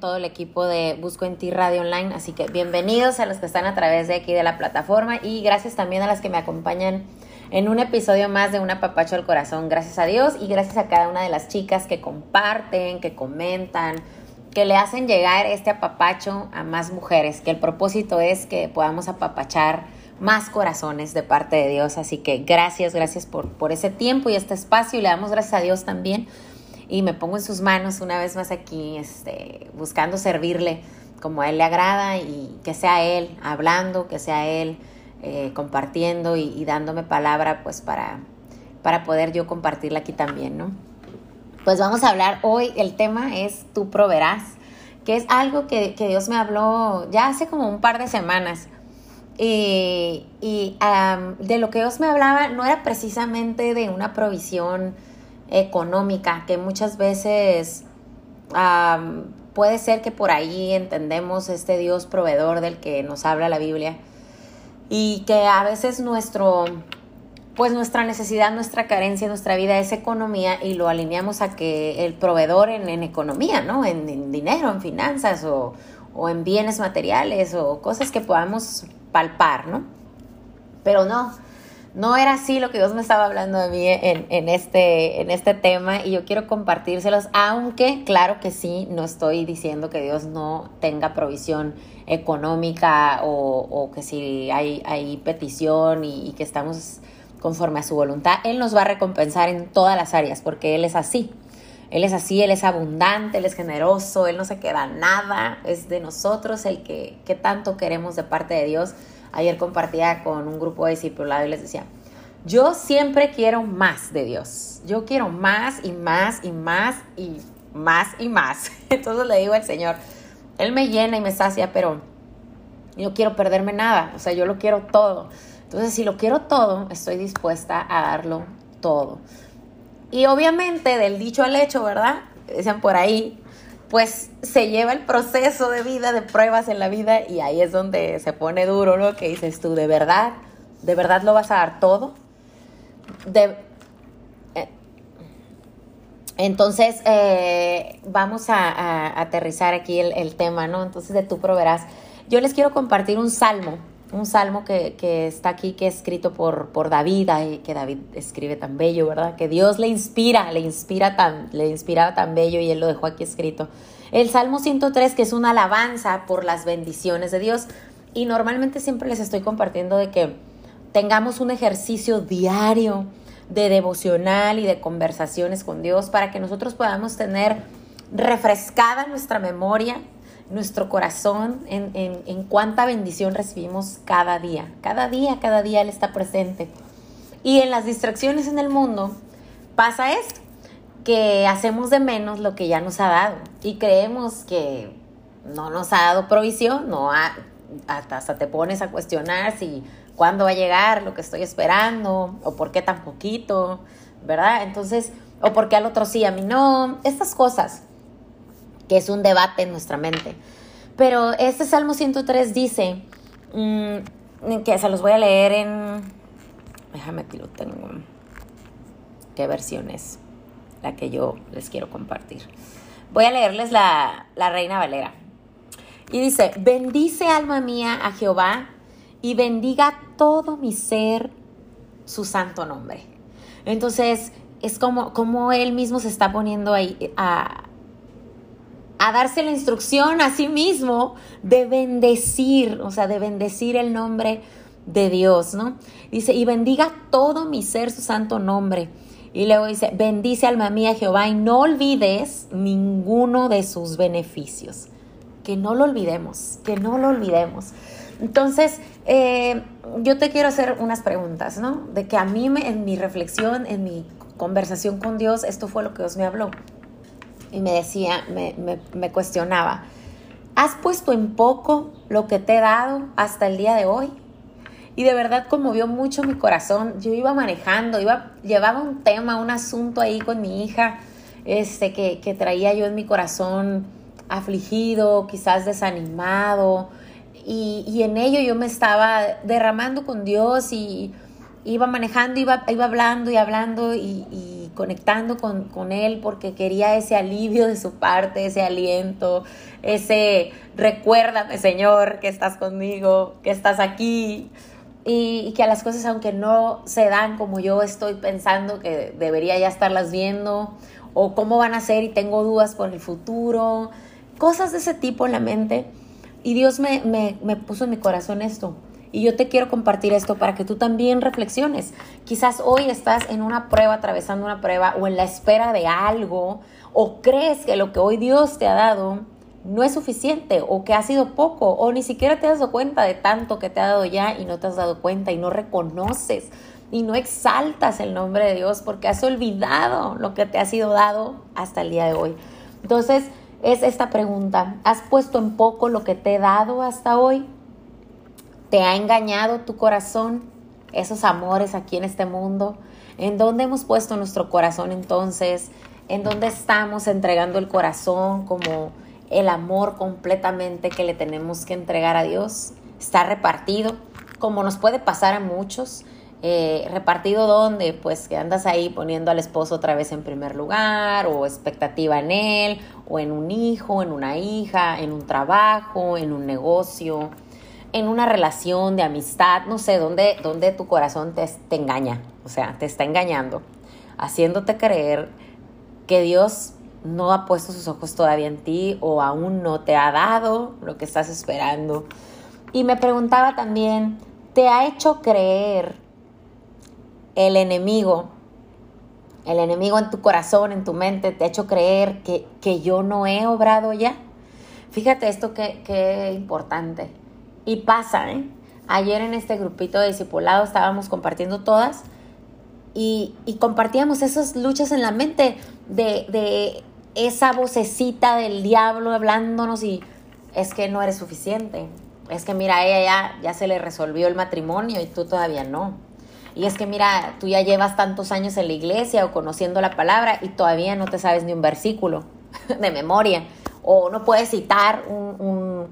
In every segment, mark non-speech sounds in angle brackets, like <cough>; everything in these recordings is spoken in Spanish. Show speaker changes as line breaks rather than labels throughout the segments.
todo el equipo de Busco en Ti Radio Online. Así que bienvenidos a los que están a través de aquí de la plataforma y gracias también a las que me acompañan en un episodio más de Una Papacho al Corazón. Gracias a Dios y gracias a cada una de las chicas que comparten, que comentan, que le hacen llegar este apapacho a más mujeres, que el propósito es que podamos apapachar más corazones de parte de Dios. Así que gracias, gracias por, por ese tiempo y este espacio y le damos gracias a Dios también y me pongo en sus manos una vez más aquí, este, buscando servirle como a él le agrada y que sea él hablando, que sea él eh, compartiendo y, dándome palabra pues para, para poder yo compartirla aquí también, ¿no? Pues vamos a hablar hoy, el tema es tú proveerás, que es algo que, Dios me habló ya hace como un par de semanas. Y, de lo que Dios me hablaba no era precisamente de una provisión económica, que muchas veces puede ser que por ahí entendemos este Dios proveedor del que nos habla la Biblia y que a veces nuestro pues nuestra necesidad, nuestra carencia, nuestra vida es economía y lo alineamos a que el proveedor en, economía, ¿no? En, dinero, en finanzas o, o en bienes materiales o cosas que podamos palpar, ¿no? Pero no, no era así lo que Dios me estaba hablando de mí en, este, en este tema y yo quiero compartírselos, aunque claro que sí, no estoy diciendo que Dios no tenga provisión económica o, que si hay, hay petición y, que estamos conforme a su voluntad, Él nos va a recompensar en todas las áreas porque Él es así. Él es así, Él es abundante, Él es generoso, Él no se queda nada, es de nosotros el que, que tanto queremos de parte de Dios Ayer compartía con un grupo de discipulados y les decía, yo siempre quiero más de Dios. Yo quiero más y más y más y más y más. <laughs> Entonces le digo al Señor, Él me llena y me sacia, pero yo quiero perderme nada. O sea, yo lo quiero todo. Entonces, si lo quiero todo, estoy dispuesta a darlo todo. Y obviamente, del dicho al hecho, ¿verdad? Dicen por ahí, pues se lleva el proceso de vida, de pruebas en la vida y ahí es donde se pone duro, ¿no? Que dices tú, ¿de verdad? ¿De verdad lo vas a dar todo? De, eh, entonces, eh, vamos a, aterrizar aquí el, tema, ¿no? Entonces, de tú proveerás. Yo les quiero compartir un salmo, un salmo que, está aquí, que es escrito por, por David, que David escribe tan bello, ¿verdad? Que Dios le inspira, le inspira tan, le inspiraba tan bello y él lo dejó aquí escrito. El Salmo 103, que es una alabanza por las bendiciones de Dios. Y normalmente siempre les estoy compartiendo de que tengamos un ejercicio diario de devocional y de conversaciones con Dios para que nosotros podamos tener refrescada nuestra memoria, nuestro corazón en, en, cuánta bendición recibimos cada día. Cada día, cada día Él está presente. Y en las distracciones en el mundo pasa esto que hacemos de menos lo que ya nos ha dado y creemos que no nos ha dado provisión, no hasta, te pones a cuestionar si cuándo va a llegar lo que estoy esperando o por qué tan poquito, ¿verdad? Entonces, o por qué al otro sí, a mí no, estas cosas, que es un debate en nuestra mente. Pero este Salmo 103 dice, mm, que se los voy a leer en, déjame que lo tengo, ¿qué versión es? la que yo les quiero compartir. Voy a leerles la, Reina Valera. Y dice, bendice alma mía a Jehová y bendiga todo mi ser su santo nombre. Entonces, es como, como él mismo se está poniendo ahí a, a darse la instrucción a sí mismo de bendecir, o sea, de bendecir el nombre de Dios, ¿no? Dice, y bendiga todo mi ser su santo nombre. Y luego dice, bendice alma mía Jehová y no olvides ninguno de sus beneficios. Que no lo olvidemos, que no lo olvidemos. Entonces, eh, yo te quiero hacer unas preguntas, ¿no? De que a mí me, en mi reflexión, en mi conversación con Dios, esto fue lo que Dios me habló. Y me decía, me, me cuestionaba, ¿has puesto en poco lo que te he dado hasta el día de hoy? y de verdad conmovió mucho mi corazón. Yo iba manejando, iba, llevaba un tema, un asunto ahí con mi hija, este, que, que traía yo en mi corazón afligido, quizás desanimado, y, y, en ello yo me estaba derramando con Dios y iba manejando, iba, iba hablando y hablando y, conectando con, con Él porque quería ese alivio de su parte, ese aliento, ese recuérdame Señor que estás conmigo, que estás aquí. Y, y, que a las cosas, aunque no se dan como yo estoy pensando que debería ya estarlas viendo, o cómo van a ser y tengo dudas por el futuro, cosas de ese tipo en la mente. Y Dios me, me, me puso en mi corazón esto. Y yo te quiero compartir esto para que tú también reflexiones. Quizás hoy estás en una prueba, atravesando una prueba o en la espera de algo, o crees que lo que hoy Dios te ha dado no es suficiente o que ha sido poco o ni siquiera te has dado cuenta de tanto que te ha dado ya y no te has dado cuenta y no reconoces y no exaltas el nombre de Dios porque has olvidado lo que te ha sido dado hasta el día de hoy. Entonces, es esta pregunta, ¿has puesto en poco lo que te he dado hasta hoy? ¿Te ha engañado tu corazón? Esos amores aquí en este mundo. ¿En dónde hemos puesto nuestro corazón entonces? ¿En dónde estamos entregando el corazón como el amor completamente que le tenemos que entregar a Dios? Está repartido, como nos puede pasar a muchos. Eh, repartido donde, pues que andas ahí poniendo al esposo otra vez en primer lugar, o expectativa en él, o en un hijo, en una hija, en un trabajo, en un negocio, en una relación de amistad, no sé, dónde, dónde tu corazón te, te engaña, o sea, te está engañando, haciéndote creer que Dios no ha puesto sus ojos todavía en ti o aún no te ha dado lo que estás esperando. Y me preguntaba también, ¿te ha hecho creer el enemigo, el enemigo en tu corazón, en tu mente, te ha hecho creer que, que yo no he obrado ya. Fíjate esto que, que importante. Y pasa, ¿eh? Ayer en este grupito de discipulado estábamos compartiendo todas y, compartíamos esas luchas en la mente de, esa vocecita del diablo hablándonos y es que no eres suficiente. Es que mira, ella ya se le resolvió el matrimonio y tú todavía no y es que mira, tú ya llevas tantos años en la iglesia o conociendo la palabra y todavía no te sabes ni un versículo <laughs> de memoria o no puedes citar un,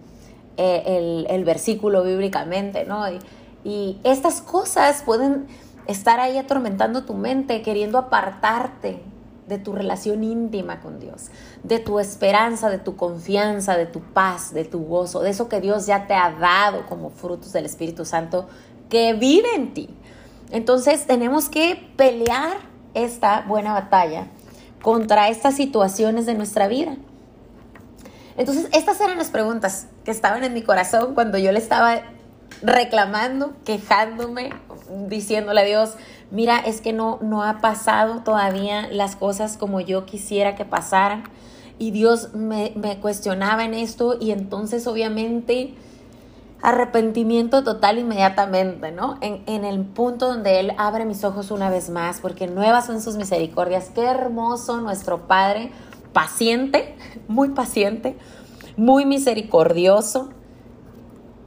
eh, el, versículo bíblicamente, ¿no? Y, y estas cosas pueden estar ahí atormentando tu mente, queriendo apartarte de tu relación íntima con Dios, de tu esperanza, de tu confianza, de tu paz, de tu gozo, de eso que Dios ya te ha dado como frutos del Espíritu Santo que vive en ti. Entonces tenemos que pelear esta buena batalla contra estas situaciones de nuestra vida. Entonces, estas eran las preguntas que estaban en mi corazón cuando yo le estaba reclamando, quejándome, diciéndole a Dios, mira, es que no, no ha pasado todavía las cosas como yo quisiera que pasaran. Y Dios me, me cuestionaba en esto y entonces obviamente arrepentimiento total inmediatamente, ¿no? En, en, el punto donde Él abre mis ojos una vez más, porque nuevas son sus misericordias. Qué hermoso nuestro Padre, paciente, muy paciente, muy misericordioso,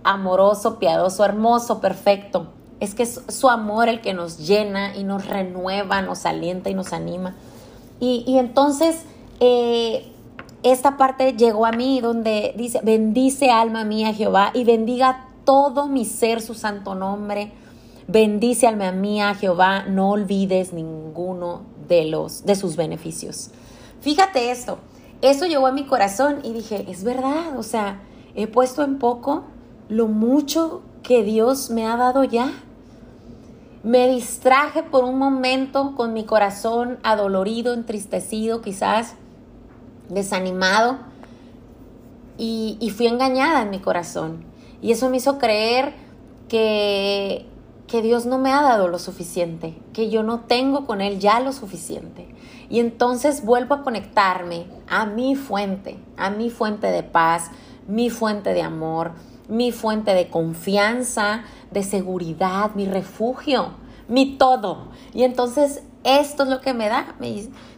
amoroso, piadoso, hermoso, perfecto. Es que es su amor el que nos llena y nos renueva, nos alienta y nos anima. Y, y entonces, eh, esta parte llegó a mí donde dice, bendice alma mía Jehová y bendiga todo mi ser su santo nombre. Bendice alma mía Jehová, no olvides ninguno de los de sus beneficios. Fíjate esto, eso llegó a mi corazón y dije, es verdad, o sea, he puesto en poco lo mucho que Dios me ha dado ya. Me distraje por un momento con mi corazón adolorido, entristecido quizás desanimado y, fui engañada en mi corazón. Y eso me hizo creer que, que Dios no me ha dado lo suficiente, que yo no tengo con Él ya lo suficiente. Y entonces vuelvo a conectarme a mi fuente, a mi fuente de paz, mi fuente de amor, mi fuente de confianza, de seguridad, mi refugio, mi todo. Y entonces esto es lo que me da.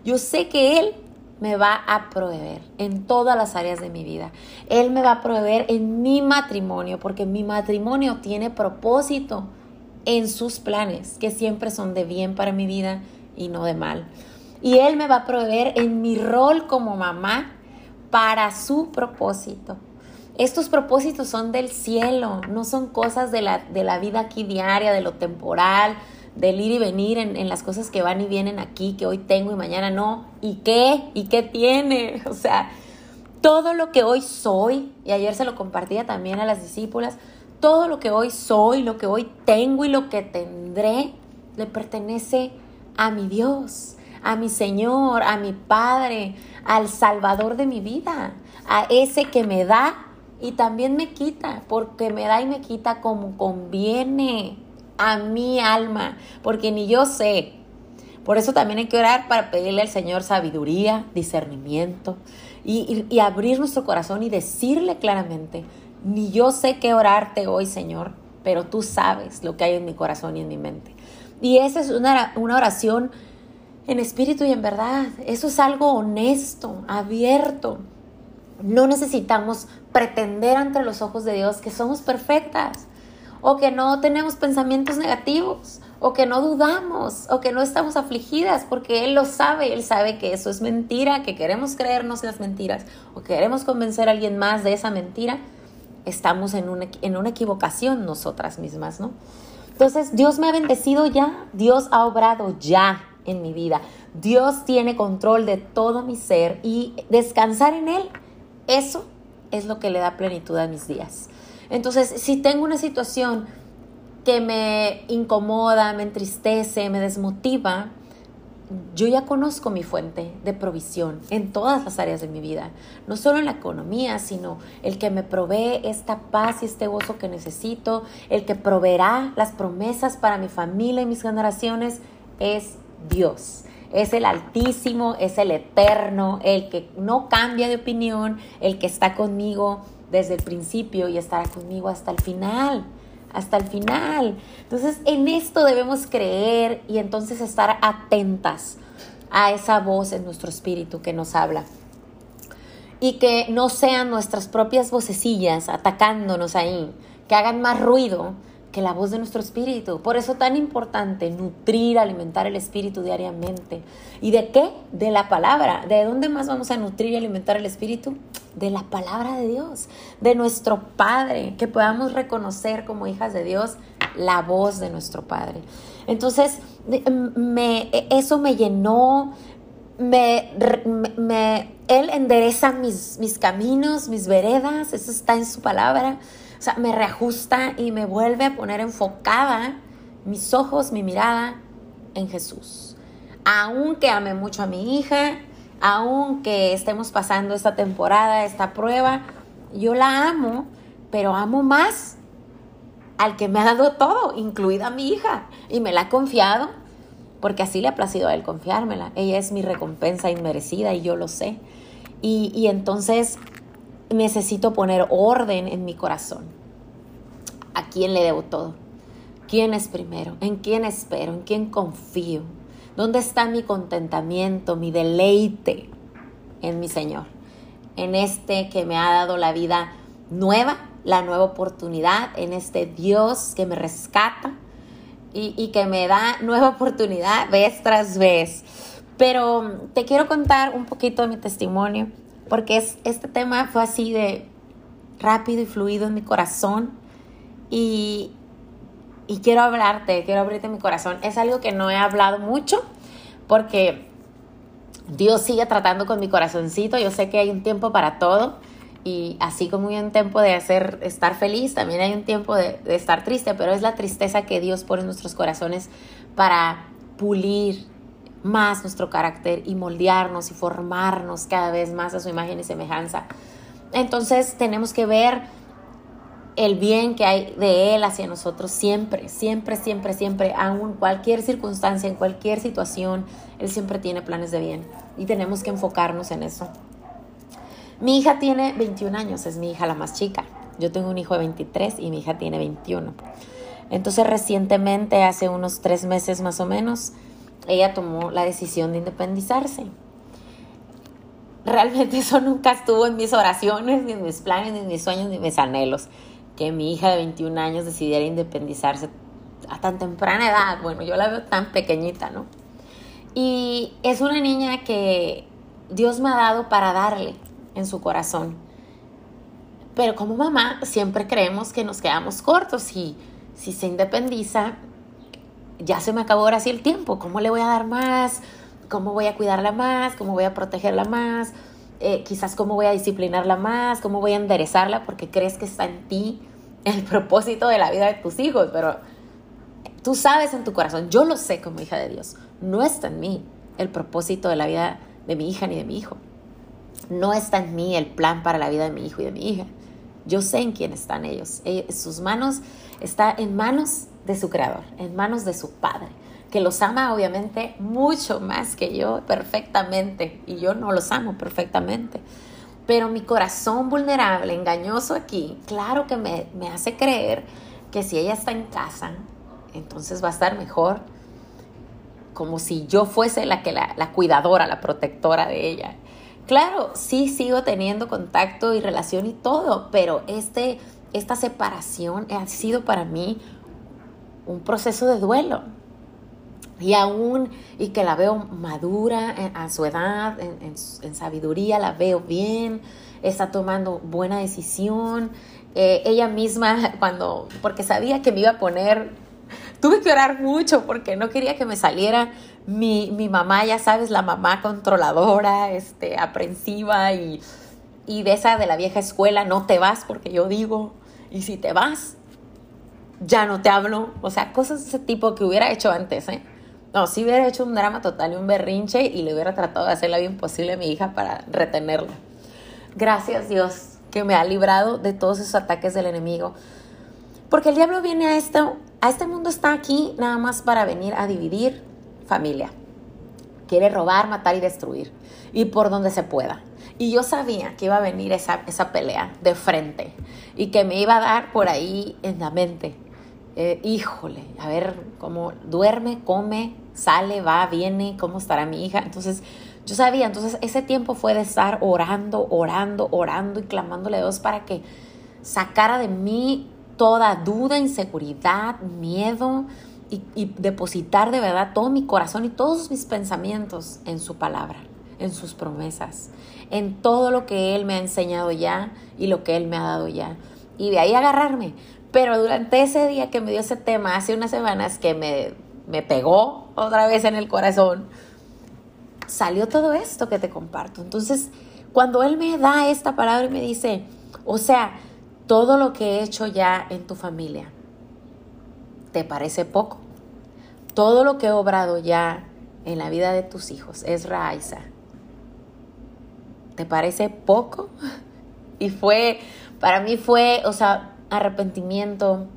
Yo sé que Él me va a proveer en todas las áreas de mi vida. Él me va a proveer en mi matrimonio, porque mi matrimonio tiene propósito en sus planes, que siempre son de bien para mi vida y no de mal. Y Él me va a proveer en mi rol como mamá para su propósito. Estos propósitos son del cielo, no son cosas de la, de la vida aquí diaria, de lo temporal, del ir y venir en, en, las cosas que van y vienen aquí, que hoy tengo y mañana no. ¿Y qué? ¿Y qué tiene? <laughs> O sea, todo lo que hoy soy, y ayer se lo compartía también a las discípulas, todo lo que hoy soy, lo que hoy tengo y lo que tendré, le pertenece a mi Dios, a mi Señor, a mi Padre, al Salvador de mi vida, a ese que me da y también me quita, porque me da y me quita como conviene a mi alma, porque ni yo sé. Por eso también hay que orar para pedirle al Señor sabiduría, discernimiento y, y, abrir nuestro corazón y decirle claramente, ni yo sé qué orarte hoy, Señor, pero tú sabes lo que hay en mi corazón y en mi mente. Y esa es una, una oración en espíritu y en verdad. Eso es algo honesto, abierto. No necesitamos pretender ante los ojos de Dios que somos perfectas o que no tenemos pensamientos negativos o que no dudamos o que no estamos afligidas porque Él lo sabe, Él sabe que eso es mentira, que queremos creernos las mentiras o queremos convencer a alguien más de esa mentira, estamos en una, en una equivocación nosotras mismas, ¿no? Entonces Dios me ha bendecido ya, Dios ha obrado ya en mi vida. Dios tiene control de todo mi ser y descansar en Él, eso es lo que le da plenitud a mis días. Entonces, si tengo una situación que me incomoda, me entristece, me desmotiva, yo ya conozco mi fuente de provisión en todas las áreas de mi vida, no solo en la economía, sino el que me provee esta paz y este gozo que necesito, el que proveerá las promesas para mi familia y mis generaciones, es Dios. Es el Altísimo, es el Eterno, el que no cambia de opinión, el que está conmigo desde el principio y estará conmigo hasta el final, hasta el final. Entonces, en esto debemos creer y entonces estar atentas a esa voz en nuestro espíritu que nos habla. Y que no sean nuestras propias vocecillas atacándonos ahí, que hagan más ruido que la voz de nuestro espíritu. Por eso tan importante nutrir, alimentar el espíritu diariamente. ¿Y de qué? De la palabra. ¿De dónde más vamos a nutrir y alimentar el espíritu? De la palabra de Dios, de nuestro Padre, que podamos reconocer como hijas de Dios la voz de nuestro Padre. Entonces, me, eso me llenó, me, me, Él endereza mis, mis caminos, mis veredas, eso está en su palabra. O sea, me reajusta y me vuelve a poner enfocada mis ojos, mi mirada en Jesús. Aunque ame mucho a mi hija, aunque estemos pasando esta temporada, esta prueba, yo la amo, pero amo más al que me ha dado todo, incluida mi hija, y me la ha confiado, porque así le ha placido a él confiármela. Ella es mi recompensa inmerecida y yo lo sé. Y, y entonces necesito poner orden en mi corazón. ¿A quién le debo todo? ¿Quién es primero? ¿En quién espero? ¿En quién confío? ¿Dónde está mi contentamiento, mi deleite en mi Señor? En este que me ha dado la vida nueva, la nueva oportunidad, en este Dios que me rescata y, que me da nueva oportunidad vez tras vez. Pero te quiero contar un poquito de mi testimonio porque es, este tema fue así de rápido y fluido en mi corazón y, y quiero hablarte, quiero abrirte mi corazón. Es algo que no he hablado mucho porque Dios sigue tratando con mi corazoncito. Yo sé que hay un tiempo para todo y así como hay un tiempo de hacer estar feliz, también hay un tiempo de, de estar triste, pero es la tristeza que Dios pone en nuestros corazones para pulir más nuestro carácter y moldearnos y formarnos cada vez más a su imagen y semejanza. Entonces tenemos que ver el bien que hay de Él hacia nosotros siempre, siempre, siempre, siempre, aún cualquier circunstancia, en cualquier situación, Él siempre tiene planes de bien y tenemos que enfocarnos en eso. Mi hija tiene 21 años, es mi hija la más chica. Yo tengo un hijo de 23 y mi hija tiene 21. Entonces recientemente, hace unos tres meses más o menos, ella tomó la decisión de independizarse. Realmente eso nunca estuvo en mis oraciones, ni en mis planes, ni en mis sueños, ni en mis anhelos. Que mi hija de 21 años decidiera independizarse a tan temprana edad. Bueno, yo la veo tan pequeñita, ¿no? Y es una niña que Dios me ha dado para darle en su corazón. Pero como mamá siempre creemos que nos quedamos cortos y si se independiza, ya se me acabó ahora sí el tiempo, ¿cómo le voy a dar más? ¿Cómo voy a cuidarla más? ¿Cómo voy a protegerla más? Eh, quizás cómo voy a disciplinarla más, cómo voy a enderezarla porque crees que está en ti el <laughs> propósito de la vida de tus hijos, pero tú sabes en tu corazón, yo lo sé como hija de Dios, no está en mí el propósito de la vida de mi hija ni de mi hijo. No está en mí el plan para la vida de mi hijo y de mi hija. Yo sé en quién están ellos. sus manos está en manos de su creador, en manos de su padre, que los ama obviamente mucho más que yo perfectamente y yo no los amo perfectamente. Pero mi corazón vulnerable, engañoso aquí, claro que me, hace creer que si ella está en casa, entonces va a estar mejor, como si yo fuese la que la, la cuidadora, la protectora de ella. Claro, sí sigo teniendo contacto y relación y todo, pero este, esta separación ha sido para mí un proceso de duelo. Y aún, y que la veo madura a su edad, en, sabiduría, la veo bien, está tomando buena decisión. Eh, ella misma, <laughs> cuando, porque sabía que me iba a poner, tuve que orar mucho porque no quería que me saliera mi, mi mamá, ya sabes, la mamá controladora, este, aprensiva y, y de esa de la vieja escuela, no te vas porque yo digo, y si te vas, ya no te hablo. O sea, cosas de ese tipo que hubiera hecho antes, ¿eh? No, si hubiera hecho un drama total y un berrinche y le hubiera tratado de hacer la imposible a mi hija para retenerla. Gracias Dios que me ha librado de todos esos ataques del enemigo. Porque el diablo viene a esto, a este mundo está aquí nada más para venir a dividir familia. Quiere robar, matar y destruir. Y por donde se pueda. Y yo sabía que iba a venir esa, esa pelea de frente y que me iba a dar por ahí en la mente. Eh, híjole, a ver cómo duerme, come, sale, va, viene, cómo estará mi hija. Entonces, yo sabía, entonces ese tiempo fue de estar orando, orando, orando y clamándole a Dios para que sacara de mí toda duda, inseguridad, miedo y, y depositar de verdad todo mi corazón y todos mis pensamientos en su palabra, en sus promesas, en todo lo que Él me ha enseñado ya y lo que Él me ha dado ya. Y de ahí agarrarme. Pero durante ese día que me dio ese tema, hace unas semanas que me me pegó otra vez en el corazón, salió todo esto que te comparto. Entonces, cuando Él me da esta palabra y me dice, o sea, todo lo que he hecho ya en tu familia, ¿te parece poco? Todo lo que he obrado ya en la vida de tus hijos, es Raiza, ¿te parece poco? <laughs> Y fue, para mí fue, o sea, arrepentimiento,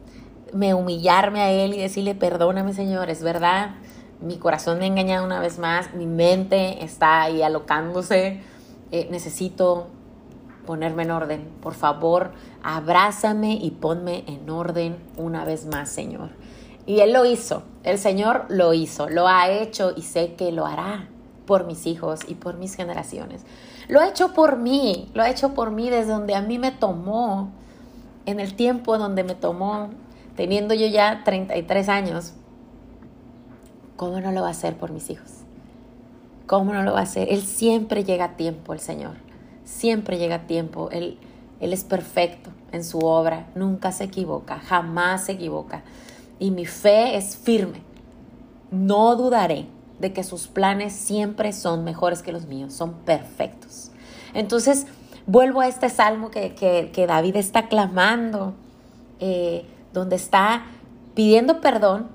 me humillarme a Él y decirle, perdóname Señor, es verdad, mi corazón me ha engañado una vez más, mi mente está ahí alocándose, eh, necesito ponerme en orden. Por favor, abrázame y ponme en orden una vez más, Señor. Y Él lo hizo, el Señor lo hizo, lo ha hecho y sé que lo hará por mis hijos y por mis generaciones. Lo ha hecho por mí, lo ha hecho por mí desde donde a mí me tomó, en el tiempo donde me tomó teniendo yo ya 33 años, ¿cómo no lo va a hacer por mis hijos? ¿Cómo no lo va a hacer? Él siempre llega a tiempo, el Señor. Siempre llega a tiempo. Él, él es perfecto en su obra. Nunca se equivoca. Jamás se equivoca. Y mi fe es firme. No dudaré de que sus planes siempre son mejores que los míos. Son perfectos. Entonces, vuelvo a este salmo que, David está clamando. Eh, donde está pidiendo perdón,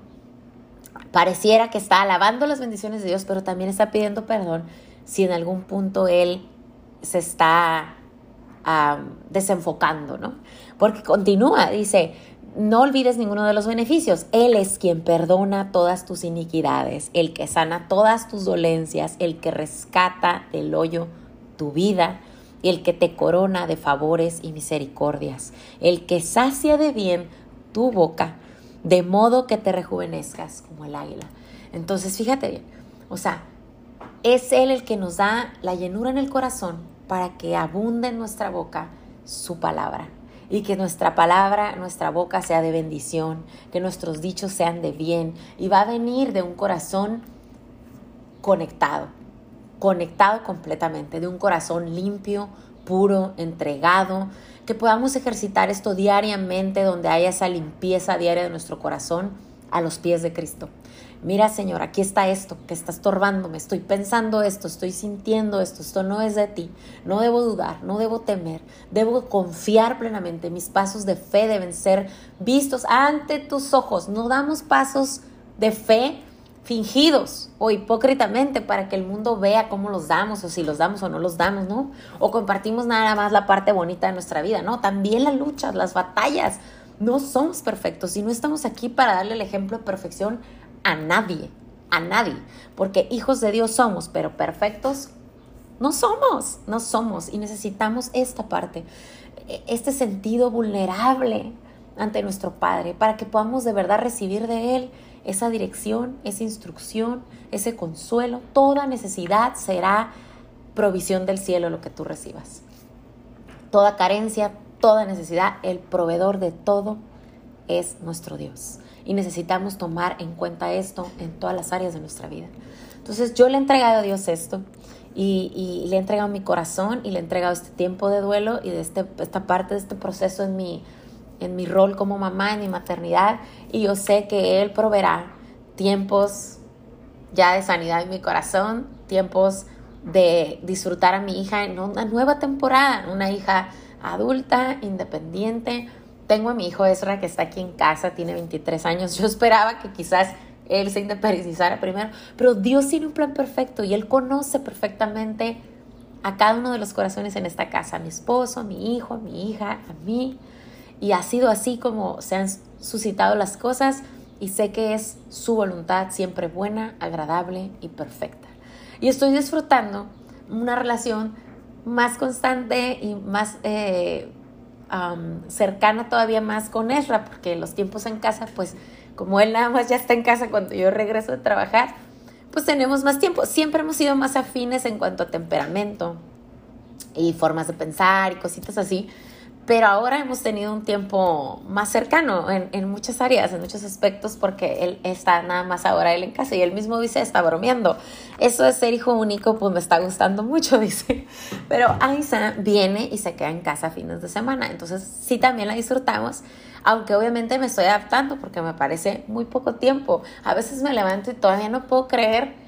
pareciera que está alabando las bendiciones de Dios, pero también está pidiendo perdón si en algún punto Él se está desenfocando, ¿no? Porque continúa, dice, no olvides ninguno de los beneficios. Él es quien perdona todas tus iniquidades, el que sana todas tus dolencias, el que rescata del hoyo tu vida el que te corona de favores y misericordias, el que sacia de bien tu boca, de modo que te rejuvenezcas como el águila. Entonces, fíjate bien, o sea, es Él el que nos da la llenura en el corazón para que abunde en nuestra boca su palabra y que nuestra palabra, nuestra boca sea de bendición, que nuestros dichos sean de bien y va a venir de un corazón conectado, conectado completamente, de un corazón limpio, puro, entregado, que podamos ejercitar esto diariamente, donde haya esa limpieza diaria de nuestro corazón, a los pies de Cristo. Mira, Señor, aquí está esto que está estorbándome, estoy pensando esto, estoy sintiendo esto, esto no es de ti, no debo dudar, no debo temer, debo confiar plenamente, mis pasos de fe deben ser vistos ante tus ojos, no damos pasos de fe fingidos o hipócritamente para que el mundo vea cómo los damos o si los damos o no los damos, ¿no? O compartimos nada más la parte bonita de nuestra vida, ¿no? También las luchas, las batallas. No somos perfectos y no estamos aquí para darle el ejemplo de perfección a nadie, a nadie, porque hijos de Dios somos, pero perfectos no somos, no somos y necesitamos esta parte, e, este sentido vulnerable ante nuestro Padre para que podamos de verdad recibir de Él esa dirección, esa instrucción, ese consuelo. Toda necesidad será provisión del cielo lo que tú recibas. Toda carencia, toda necesidad, el proveedor de todo es nuestro Dios y necesitamos tomar en cuenta esto en todas las áreas de nuestra vida. Entonces yo le he entregado a Dios esto y, le he entregado mi corazón y le he entregado este tiempo de duelo y de este, esta parte de este proceso en mi, en mi rol como mamá, en mi maternidad y yo sé que Él proveerá tiempos ya de sanidad en mi corazón, tiempos de disfrutar a mi hija en una nueva temporada, una hija adulta, independiente, tengo a mi hijo Ezra que está aquí en casa, tiene 23 años. Yo esperaba que quizás él se independizara primero, pero Dios tiene un plan perfecto y Él conoce perfectamente a cada uno de los corazones en esta casa, a mi esposo, a mi hijo, a mi hija, a mí. Y ha sido así como se han suscitado las cosas y sé que es su voluntad siempre buena, agradable y perfecta. Y estoy disfrutando una relación más constante y más eh, cercana todavía más con Ezra, porque los tiempos en casa, pues como él nada más ya está en casa cuando yo regreso de trabajar, pues tenemos más tiempo. Siempre hemos sido más afines en cuanto a temperamento y formas de pensar y cositas así pero ahora hemos tenido un tiempo más cercano en, en, muchas áreas, en muchos aspectos, porque él está nada más ahora él en casa y él mismo dice, está bromeando. Eso de ser hijo único, pues me está gustando <laughs> mucho, dice. Pero Aisa viene y se queda en casa fines de semana, entonces sí también la disfrutamos, aunque obviamente me estoy adaptando porque me parece muy poco tiempo. A veces me levanto y todavía no puedo creer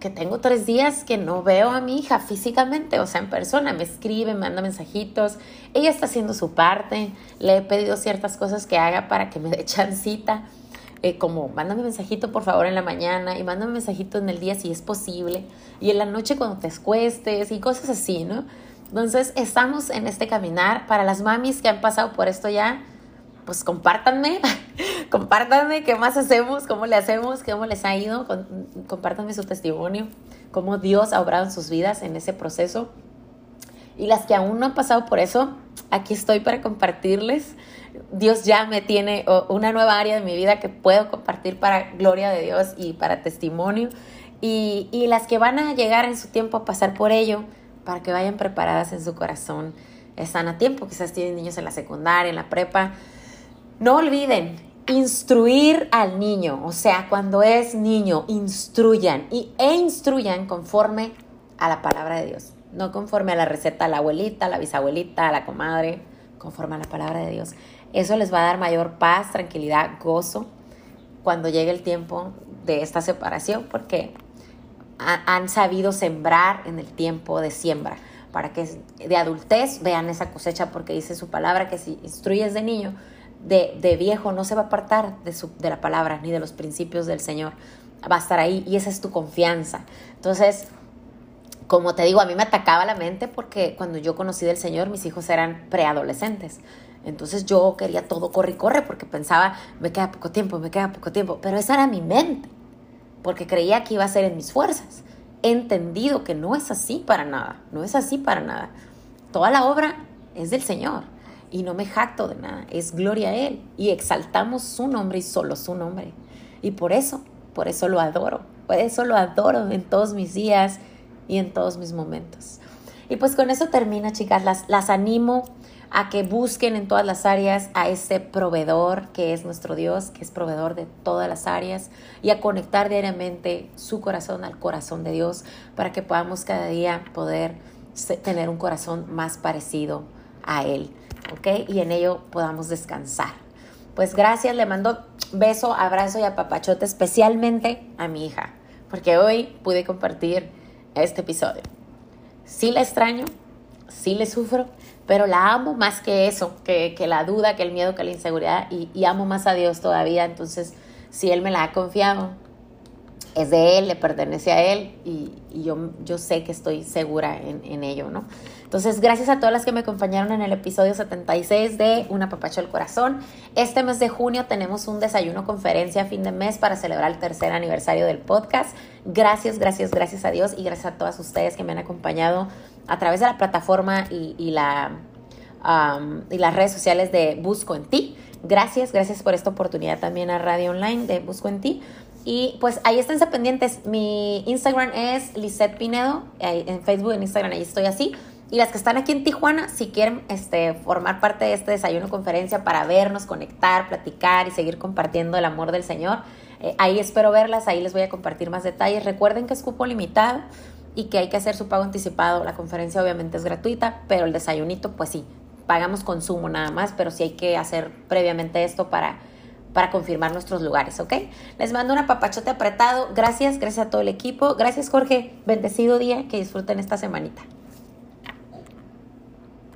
que tengo tres días que no veo a mi hija físicamente, o sea, en persona, me escribe, me manda mensajitos, ella está haciendo su parte, le he pedido ciertas cosas que haga para que me dé <laughs> chancita, eh, como mándame mensajito por favor en la mañana y mándame mensajito en el día si es posible, y en la noche cuando te escuestes y cosas así, ¿no? Entonces, estamos en este caminar para las mamis que han pasado por esto ya, pues compártanme, <laughs> compártanme qué más hacemos, cómo le hacemos, cómo les ha ido, compártanme su testimonio, cómo Dios ha obrado en sus vidas en ese proceso. Y las que aún no han pasado por eso, aquí estoy para compartirles. Dios ya me tiene una nueva área de mi vida que puedo compartir para gloria de Dios y para testimonio. Y, y las que van a llegar en su tiempo a pasar por ello, para que vayan preparadas en su corazón, están a tiempo. Quizás tienen niños en la secundaria, en la prepa no olviden instruir al niño, o sea, cuando es niño, instruyan y, e instruyan conforme a la palabra de Dios, no conforme a la receta de la abuelita, la bisabuelita, la comadre, conforme a la palabra de Dios. Eso les va a dar mayor paz, tranquilidad, gozo cuando llegue el tiempo de esta separación, porque han sabido sembrar en el tiempo de siembra, para que de adultez vean esa cosecha, porque dice su palabra que si instruyes de niño, de, viejo no se va a apartar de, su, de la palabra ni de los principios del Señor. Va a estar ahí y esa es tu confianza. Entonces, como te digo, a mí me atacaba la mente porque cuando yo conocí del Señor, mis hijos eran preadolescentes. Entonces yo quería todo corre y corre porque pensaba, me queda poco tiempo, me queda poco tiempo. Pero esa era mi mente, porque creía que iba a ser en mis fuerzas. He entendido que no es así para nada, no es así para nada. Toda la obra es del Señor y no me jacto de nada, es gloria a Él y exaltamos su nombre y solo su nombre. Y por eso, por eso lo adoro, por eso lo adoro en todos mis días y en todos mis momentos. Y pues con eso termina, chicas, las, las animo a que busquen en todas las áreas a ese proveedor que es nuestro Dios, que es proveedor de todas las áreas, y a conectar diariamente su corazón al corazón de Dios para que podamos cada día poder tener un corazón más parecido a Él. ¿Ok? Y en ello podamos descansar. pues gracias, le mando beso, abrazo y apapachote especialmente a mi hija, porque hoy pude compartir este episodio. Sí la extraño, sí le sufro, pero la amo más que eso, que, la duda, que el miedo, que la inseguridad, y, amo más a Dios todavía, entonces si Él me la ha confiado, es de Él, le pertenece a Él, y, yo, yo sé que estoy segura en, en ello, ¿no? Entonces, gracias a todas las que me acompañaron en el episodio 76 de Una Papacho del Corazón. Este mes de junio tenemos un desayuno conferencia a fin de mes para celebrar el tercer aniversario del podcast. Gracias, gracias, gracias a Dios y gracias a todas ustedes que me han acompañado a través de la plataforma y, la, y las redes sociales de Busco en Ti. Gracias, gracias por esta oportunidad también a Radio Online de Busco en Ti. Y pues ahí estén pendientes. Mi Instagram es Lisette Pinedo. En Facebook, en Instagram, ahí estoy así. Y las que están aquí en Tijuana, si quieren este, formar parte de este desayuno conferencia para vernos, conectar, platicar y seguir compartiendo el amor del Señor, eh, ahí espero verlas, ahí les voy a compartir más detalles. Recuerden que es cupo limitado y que hay que hacer su pago anticipado. La conferencia obviamente es gratuita, pero el desayunito, pues sí, pagamos consumo nada más, pero sí hay que hacer previamente esto para, para confirmar nuestros lugares, ¿ok? Les mando un apapachote apretado. Gracias, gracias a todo el equipo. Gracias, Jorge. Bendecido día. Que disfruten esta semanita.